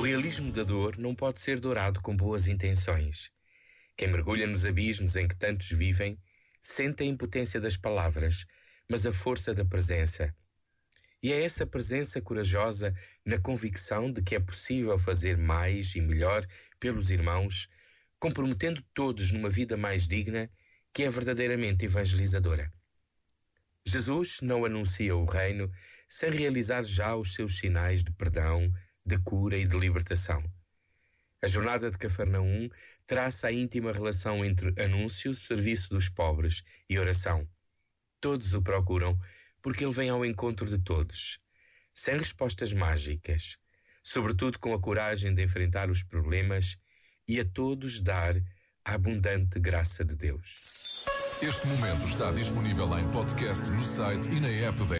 O realismo da dor não pode ser dourado com boas intenções. Quem mergulha nos abismos em que tantos vivem sente a impotência das palavras, mas a força da presença. E é essa presença corajosa na convicção de que é possível fazer mais e melhor pelos irmãos, comprometendo todos numa vida mais digna, que é verdadeiramente evangelizadora. Jesus não anuncia o reino sem realizar já os seus sinais de perdão, de cura e de libertação. A jornada de Cafarnaum traça a íntima relação entre anúncio, serviço dos pobres e oração. Todos o procuram porque ele vem ao encontro de todos, sem respostas mágicas, sobretudo com a coragem de enfrentar os problemas e a todos dar a abundante graça de Deus. Este momento está disponível em podcast no site e na app da